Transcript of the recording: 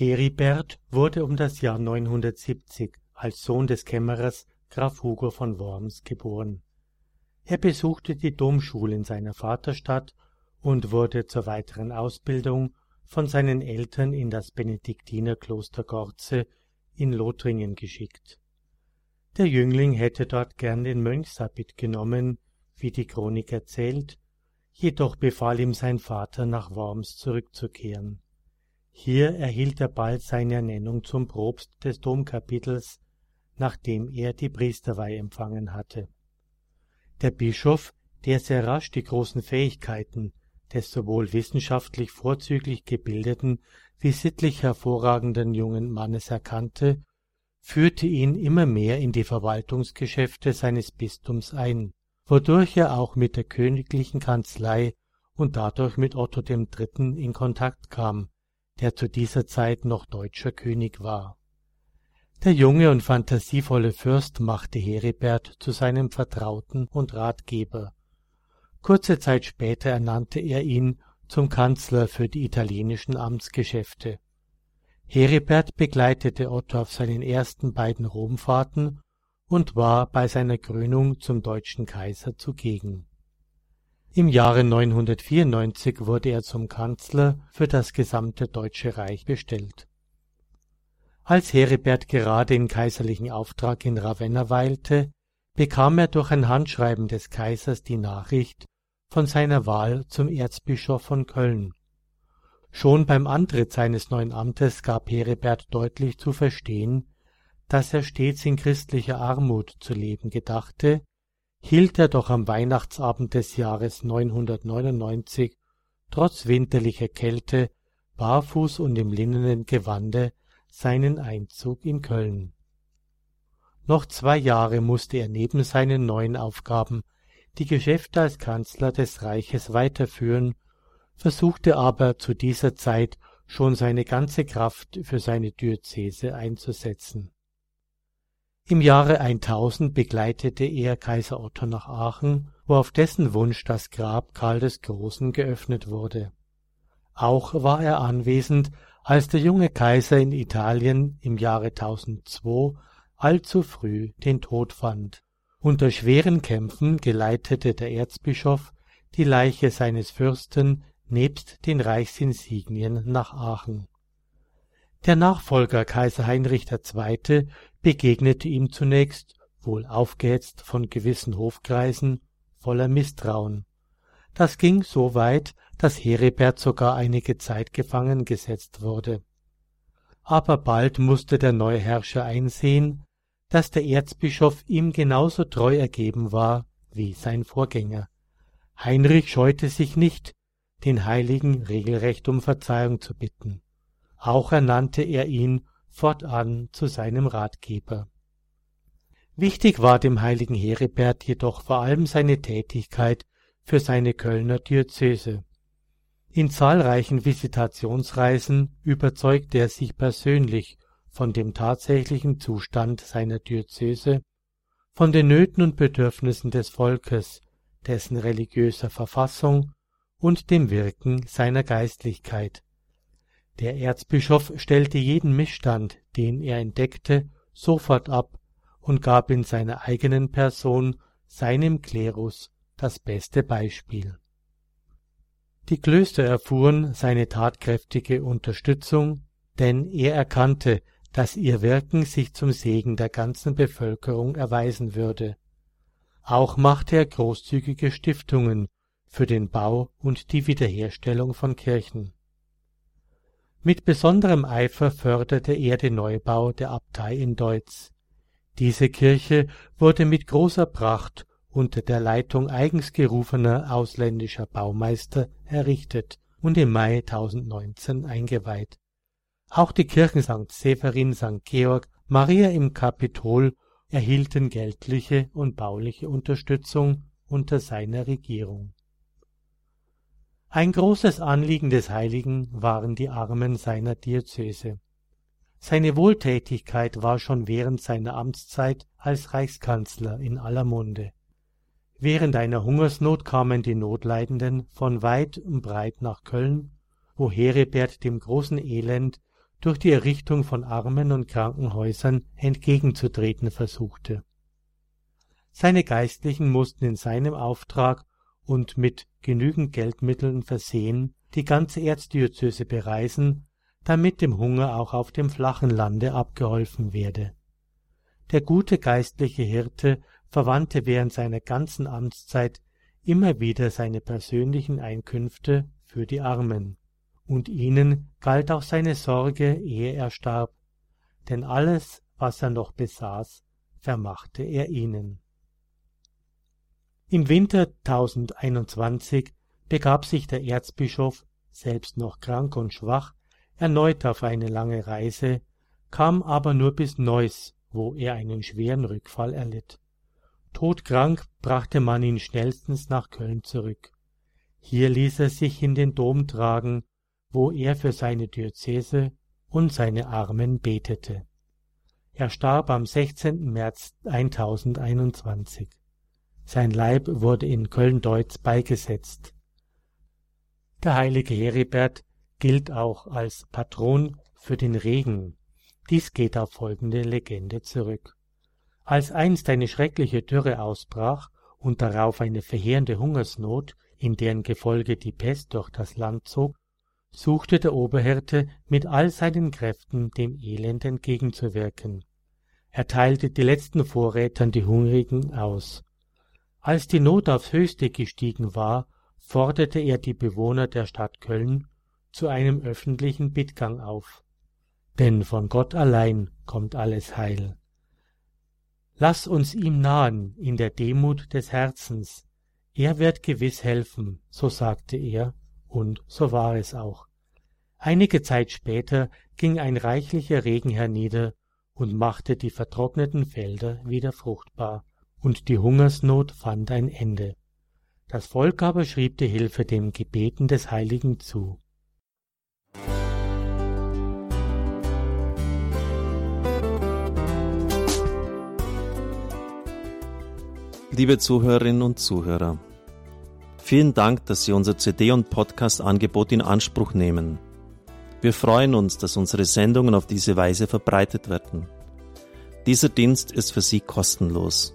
Heribert wurde um das Jahr 970 als Sohn des Kämmerers Graf Hugo von Worms geboren. Er besuchte die Domschule in seiner Vaterstadt und wurde zur weiteren Ausbildung von seinen Eltern in das Benediktinerkloster Gorze in Lothringen geschickt. Der Jüngling hätte dort gern den Mönchshabit genommen, wie die Chronik erzählt, jedoch befahl ihm sein Vater, nach Worms zurückzukehren. Hier erhielt er bald seine Ernennung zum Propst des Domkapitels, nachdem er die Priesterweihe empfangen hatte. Der Bischof, der sehr rasch die großen Fähigkeiten des sowohl wissenschaftlich vorzüglich gebildeten wie sittlich hervorragenden jungen Mannes erkannte, führte ihn immer mehr in die Verwaltungsgeschäfte seines Bistums ein, wodurch er auch mit der königlichen Kanzlei und dadurch mit Otto III. in Kontakt kam, der zu dieser Zeit noch deutscher König war. Der junge und fantasievolle Fürst machte Heribert zu seinem Vertrauten und Ratgeber. Kurze Zeit später ernannte er ihn zum Kanzler für die italienischen Amtsgeschäfte. Heribert begleitete Otto auf seinen ersten beiden Romfahrten und war bei seiner Krönung zum deutschen Kaiser zugegen im Jahre 994 wurde er zum Kanzler für das gesamte Deutsche Reich bestellt. Als Heribert gerade in kaiserlichen Auftrag in Ravenna weilte, bekam er durch ein Handschreiben des Kaisers die Nachricht von seiner Wahl zum Erzbischof von Köln. Schon beim Antritt seines neuen Amtes gab Heribert deutlich zu verstehen, dass er stets in christlicher Armut zu leben gedachte hielt er doch am Weihnachtsabend des Jahres 999 trotz winterlicher Kälte barfuß und im linnenen Gewande seinen Einzug in Köln. Noch zwei Jahre musste er neben seinen neuen Aufgaben die Geschäfte als Kanzler des Reiches weiterführen, versuchte aber zu dieser Zeit schon seine ganze Kraft für seine Diözese einzusetzen im Jahre 1000 begleitete er Kaiser Otto nach Aachen, wo auf dessen Wunsch das Grab Karl des Großen geöffnet wurde. Auch war er anwesend, als der junge Kaiser in Italien im Jahre 1002 allzu früh den Tod fand. Unter schweren Kämpfen geleitete der Erzbischof die Leiche seines Fürsten nebst den Reichsinsignien nach Aachen. Der Nachfolger Kaiser Heinrich II begegnete ihm zunächst, wohl aufgehetzt von gewissen Hofkreisen, voller Misstrauen. Das ging so weit, dass Heribert sogar einige Zeit gefangen gesetzt wurde. Aber bald musste der neue Herrscher einsehen, dass der Erzbischof ihm genauso treu ergeben war wie sein Vorgänger. Heinrich scheute sich nicht, den Heiligen regelrecht um Verzeihung zu bitten. Auch ernannte er ihn fortan zu seinem Ratgeber. Wichtig war dem heiligen Heribert jedoch vor allem seine Tätigkeit für seine Kölner Diözese. In zahlreichen Visitationsreisen überzeugte er sich persönlich von dem tatsächlichen Zustand seiner Diözese, von den Nöten und Bedürfnissen des Volkes, dessen religiöser Verfassung und dem Wirken seiner Geistlichkeit der Erzbischof stellte jeden Missstand, den er entdeckte, sofort ab und gab in seiner eigenen Person seinem Klerus das beste Beispiel. Die Klöster erfuhren seine tatkräftige Unterstützung, denn er erkannte, dass ihr Wirken sich zum Segen der ganzen Bevölkerung erweisen würde. Auch machte er großzügige Stiftungen für den Bau und die Wiederherstellung von Kirchen mit besonderem Eifer förderte er den Neubau der Abtei in Deutz. Diese Kirche wurde mit großer Pracht unter der Leitung eigens gerufener ausländischer Baumeister errichtet und im Mai 1019 eingeweiht. Auch die Kirchen St. Severin, St. Georg, Maria im Kapitol erhielten geldliche und bauliche Unterstützung unter seiner Regierung ein großes Anliegen des Heiligen waren die Armen seiner Diözese. Seine Wohltätigkeit war schon während seiner Amtszeit als Reichskanzler in aller Munde. Während einer Hungersnot kamen die Notleidenden von weit und breit nach Köln, wo Heribert dem großen Elend durch die Errichtung von Armen- und Krankenhäusern entgegenzutreten versuchte. Seine Geistlichen mussten in seinem Auftrag und mit genügend Geldmitteln versehen die ganze Erzdiözese bereisen, damit dem Hunger auch auf dem flachen Lande abgeholfen werde. Der gute geistliche Hirte verwandte während seiner ganzen Amtszeit immer wieder seine persönlichen Einkünfte für die Armen, und ihnen galt auch seine Sorge, ehe er starb, denn alles, was er noch besaß, vermachte er ihnen. Im Winter 1021 begab sich der Erzbischof, selbst noch krank und schwach, erneut auf eine lange Reise, kam aber nur bis Neuss, wo er einen schweren Rückfall erlitt. Todkrank brachte man ihn schnellstens nach Köln zurück. Hier ließ er sich in den Dom tragen, wo er für seine Diözese und seine Armen betete. Er starb am 16. März 1021. Sein Leib wurde in Köln-Deutz beigesetzt. Der heilige Heribert gilt auch als Patron für den Regen. Dies geht auf folgende Legende zurück. Als einst eine schreckliche Dürre ausbrach und darauf eine verheerende Hungersnot, in deren Gefolge die Pest durch das Land zog, suchte der Oberhirte mit all seinen Kräften dem Elend entgegenzuwirken. Er teilte die letzten Vorräte an die Hungrigen aus. Als die Not aufs höchste gestiegen war, forderte er die Bewohner der Stadt Köln zu einem öffentlichen Bittgang auf. Denn von Gott allein kommt alles Heil. Lass uns ihm nahen in der Demut des Herzens. Er wird gewiss helfen, so sagte er, und so war es auch. Einige Zeit später ging ein reichlicher Regen hernieder und machte die vertrockneten Felder wieder fruchtbar, und die Hungersnot fand ein Ende. Das Volk aber schrieb die Hilfe dem Gebeten des Heiligen zu. Liebe Zuhörerinnen und Zuhörer, vielen Dank, dass Sie unser CD- und Podcast-Angebot in Anspruch nehmen. Wir freuen uns, dass unsere Sendungen auf diese Weise verbreitet werden. Dieser Dienst ist für Sie kostenlos.